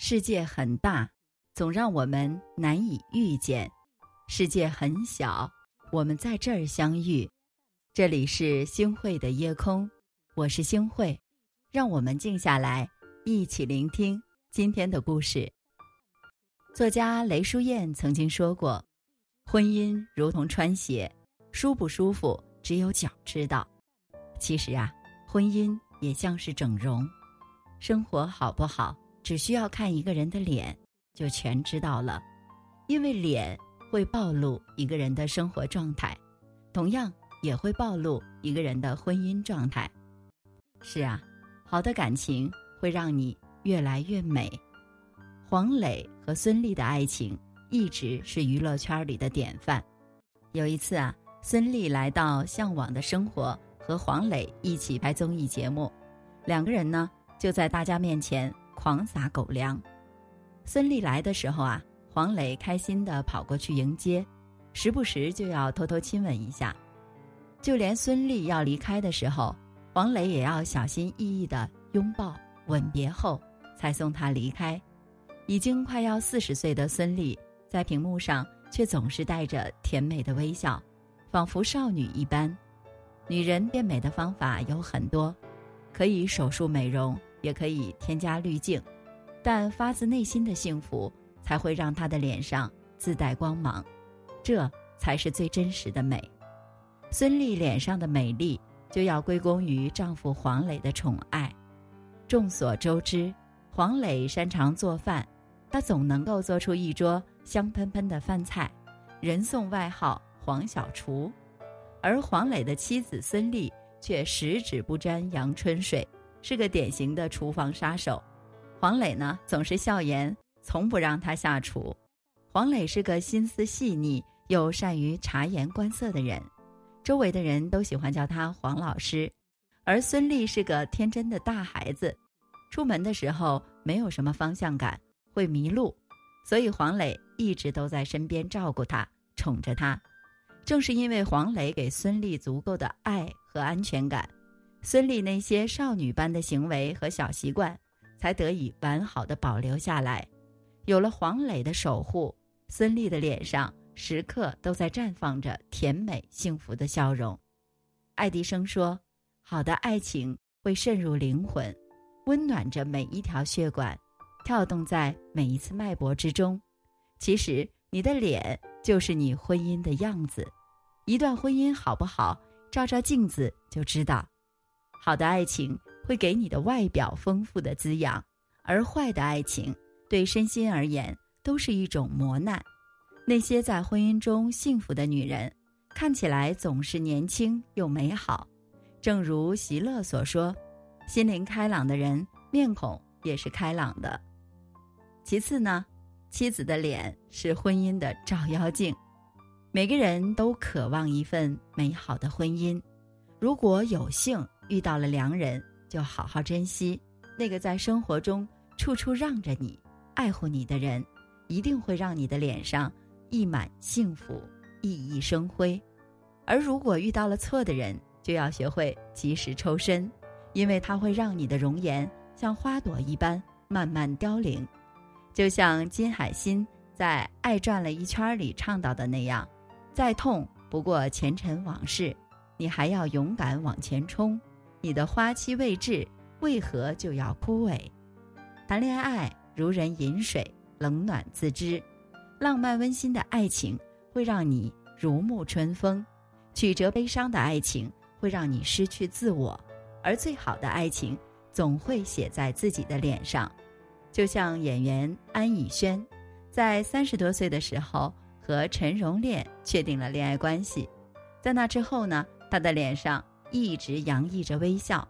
世界很大，总让我们难以遇见；世界很小，我们在这儿相遇。这里是星汇的夜空，我是星汇，让我们静下来，一起聆听今天的故事。作家雷淑燕曾经说过：“婚姻如同穿鞋，舒不舒服，只有脚知道。”其实啊，婚姻也像是整容，生活好不好？只需要看一个人的脸，就全知道了，因为脸会暴露一个人的生活状态，同样也会暴露一个人的婚姻状态。是啊，好的感情会让你越来越美。黄磊和孙俪的爱情一直是娱乐圈里的典范。有一次啊，孙俪来到《向往的生活》和黄磊一起拍综艺节目，两个人呢就在大家面前。狂撒狗粮，孙俪来的时候啊，黄磊开心的跑过去迎接，时不时就要偷偷亲吻一下。就连孙俪要离开的时候，黄磊也要小心翼翼的拥抱吻别后才送她离开。已经快要四十岁的孙俪，在屏幕上却总是带着甜美的微笑，仿佛少女一般。女人变美的方法有很多，可以手术美容。也可以添加滤镜，但发自内心的幸福才会让她的脸上自带光芒，这才是最真实的美。孙俪脸上的美丽就要归功于丈夫黄磊的宠爱。众所周知，黄磊擅长做饭，他总能够做出一桌香喷喷的饭菜，人送外号“黄小厨”。而黄磊的妻子孙俪却十指不沾阳春水。是个典型的厨房杀手，黄磊呢总是笑言，从不让他下厨。黄磊是个心思细腻又善于察言观色的人，周围的人都喜欢叫他黄老师。而孙俪是个天真的大孩子，出门的时候没有什么方向感，会迷路，所以黄磊一直都在身边照顾她，宠着她。正是因为黄磊给孙俪足够的爱和安全感。孙俪那些少女般的行为和小习惯，才得以完好的保留下来。有了黄磊的守护，孙俪的脸上时刻都在绽放着甜美幸福的笑容。爱迪生说：“好的爱情会渗入灵魂，温暖着每一条血管，跳动在每一次脉搏之中。”其实，你的脸就是你婚姻的样子。一段婚姻好不好，照照镜子就知道。好的爱情会给你的外表丰富的滋养，而坏的爱情对身心而言都是一种磨难。那些在婚姻中幸福的女人，看起来总是年轻又美好。正如席勒所说：“心灵开朗的人，面孔也是开朗的。”其次呢，妻子的脸是婚姻的照妖镜。每个人都渴望一份美好的婚姻，如果有幸。遇到了良人，就好好珍惜那个在生活中处处让着你、爱护你的人，一定会让你的脸上溢满幸福、熠熠生辉。而如果遇到了错的人，就要学会及时抽身，因为他会让你的容颜像花朵一般慢慢凋零。就像金海心在《爱转了一圈》里倡导的那样：“再痛不过前尘往事，你还要勇敢往前冲。”你的花期未至，为何就要枯萎？谈恋爱如人饮水，冷暖自知。浪漫温馨的爱情会让你如沐春风，曲折悲伤的爱情会让你失去自我。而最好的爱情总会写在自己的脸上。就像演员安以轩，在三十多岁的时候和陈荣炼确定了恋爱关系，在那之后呢，他的脸上。一直洋溢着微笑，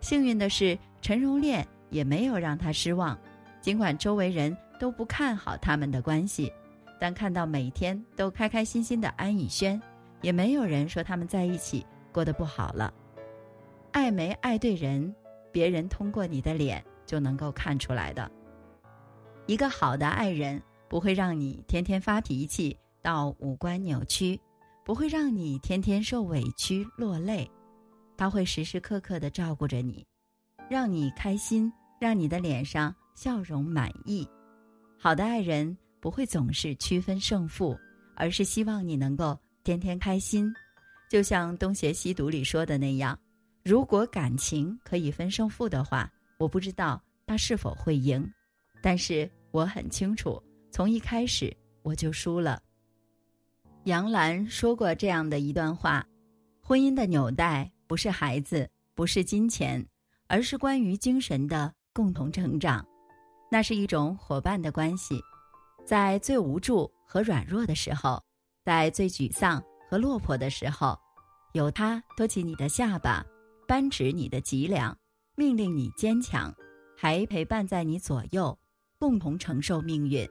幸运的是，陈荣炼也没有让他失望。尽管周围人都不看好他们的关系，但看到每天都开开心心的安以轩，也没有人说他们在一起过得不好了。爱没爱对人，别人通过你的脸就能够看出来的。一个好的爱人不会让你天天发脾气到五官扭曲，不会让你天天受委屈落泪。他会时时刻刻的照顾着你，让你开心，让你的脸上笑容满意。好的爱人不会总是区分胜负，而是希望你能够天天开心。就像《东邪西毒》里说的那样，如果感情可以分胜负的话，我不知道他是否会赢，但是我很清楚，从一开始我就输了。杨澜说过这样的一段话：婚姻的纽带不是孩子，不是金钱，而是关于精神的共同成长。那是一种伙伴的关系，在最无助和软弱的时候，在最沮丧。和落魄的时候，有他托起你的下巴，扳直你的脊梁，命令你坚强，还陪伴在你左右，共同承受命运。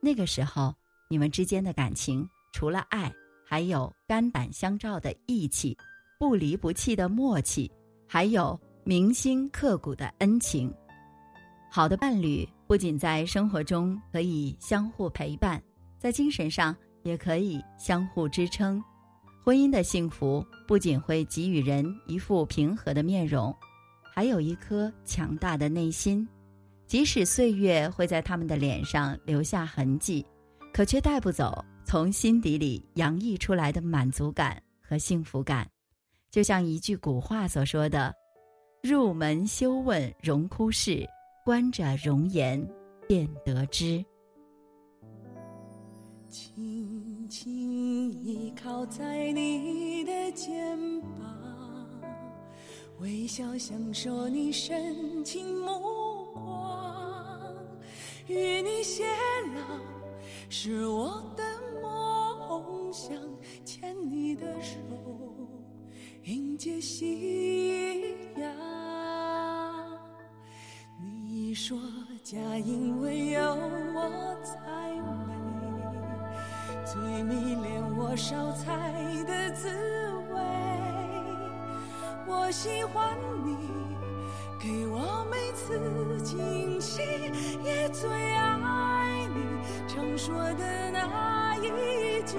那个时候，你们之间的感情除了爱，还有肝胆相照的义气，不离不弃的默契，还有铭心刻骨的恩情。好的伴侣不仅在生活中可以相互陪伴，在精神上也可以相互支撑。婚姻的幸福不仅会给予人一副平和的面容，还有一颗强大的内心。即使岁月会在他们的脸上留下痕迹，可却带不走从心底里洋溢出来的满足感和幸福感。就像一句古话所说的：“入门修问荣枯事，观者容颜便得知。”轻轻依靠在你的肩膀，微笑享受你深情目光，与你偕老是我的梦想，牵你的手迎接夕阳。你说家因为有我才美。最迷恋我烧菜的滋味，我喜欢你给我每次惊喜，也最爱你常说的那一句，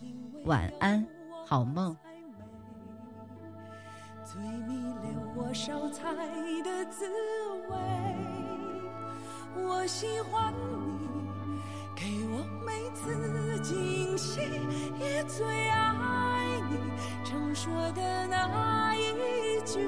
晚安，好梦。最迷恋我烧菜的滋味，我喜欢你。给我每次惊喜，也最爱你常说的那一句，